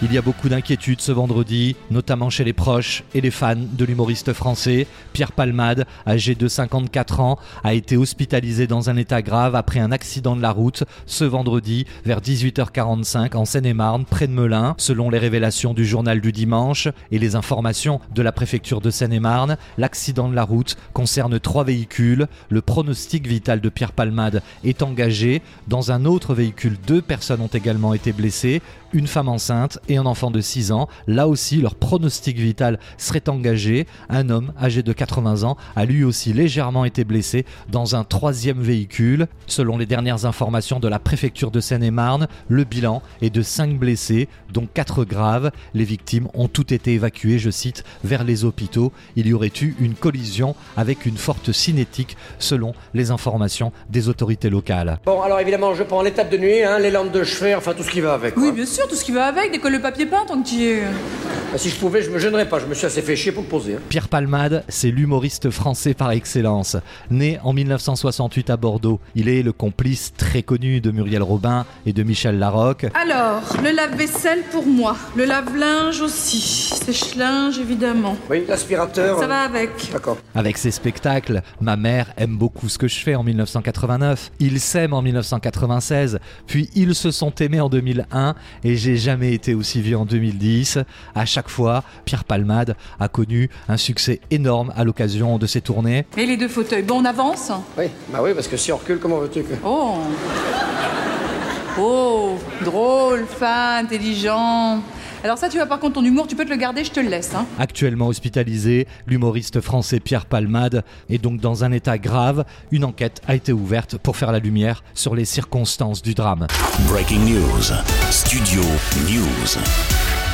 Il y a beaucoup d'inquiétudes ce vendredi, notamment chez les proches et les fans de l'humoriste français. Pierre Palmade, âgé de 54 ans, a été hospitalisé dans un état grave après un accident de la route ce vendredi vers 18h45 en Seine-et-Marne, près de Melun. Selon les révélations du journal du dimanche et les informations de la préfecture de Seine-et-Marne, l'accident de la route concerne trois véhicules. Le pronostic vital de Pierre Palmade est engagé. Dans un autre véhicule, deux personnes ont également été blessées, une femme enceinte et un enfant de 6 ans. Là aussi, leur pronostic vital serait engagé. Un homme âgé de 80 ans a lui aussi légèrement été blessé dans un troisième véhicule. Selon les dernières informations de la préfecture de Seine-et-Marne, le bilan est de 5 blessés, dont 4 graves. Les victimes ont toutes été évacuées, je cite, vers les hôpitaux. Il y aurait eu une collision avec une forte cinétique, selon les informations des autorités locales. Bon, alors évidemment, je prends l'étape de nuit, hein, les lampes de chevet, enfin tout ce qui va avec. Oui, quoi. bien sûr, tout ce qui va avec, décolle le papier peint tant que tu es. Ah, si je pouvais, je me gênerais pas, je me suis assez fait chier pour me poser. hein. Pierre Palmade, c'est l'humoriste français par excellence. Né en 1968 à Bordeaux, il est le complice très connu de Muriel Robin et de Michel Larocque. Alors, le lave-vaisselle pour moi, le lave-linge aussi, sèche-linge évidemment. Oui, l'aspirateur. Ça euh, va avec. D'accord. Avec ses spectacles, Ma mère aime beaucoup ce que je fais en 1989, Ils s'aiment en 1996, puis Ils se sont aimés en 2001 et J'ai jamais été aussi vieux en 2010. À chaque fois, Pierre Palmade a connu un succès énorme à l'occasion de ses tournées. Et les deux fauteuils, bon on avance Oui, bah oui, parce que si on recule, comment veux-tu que. Oh Oh, drôle, fin, intelligent. Alors ça, tu vois, par contre, ton humour, tu peux te le garder, je te le laisse. Hein. Actuellement hospitalisé, l'humoriste français Pierre Palmade est donc dans un état grave. Une enquête a été ouverte pour faire la lumière sur les circonstances du drame. Breaking News. Studio News.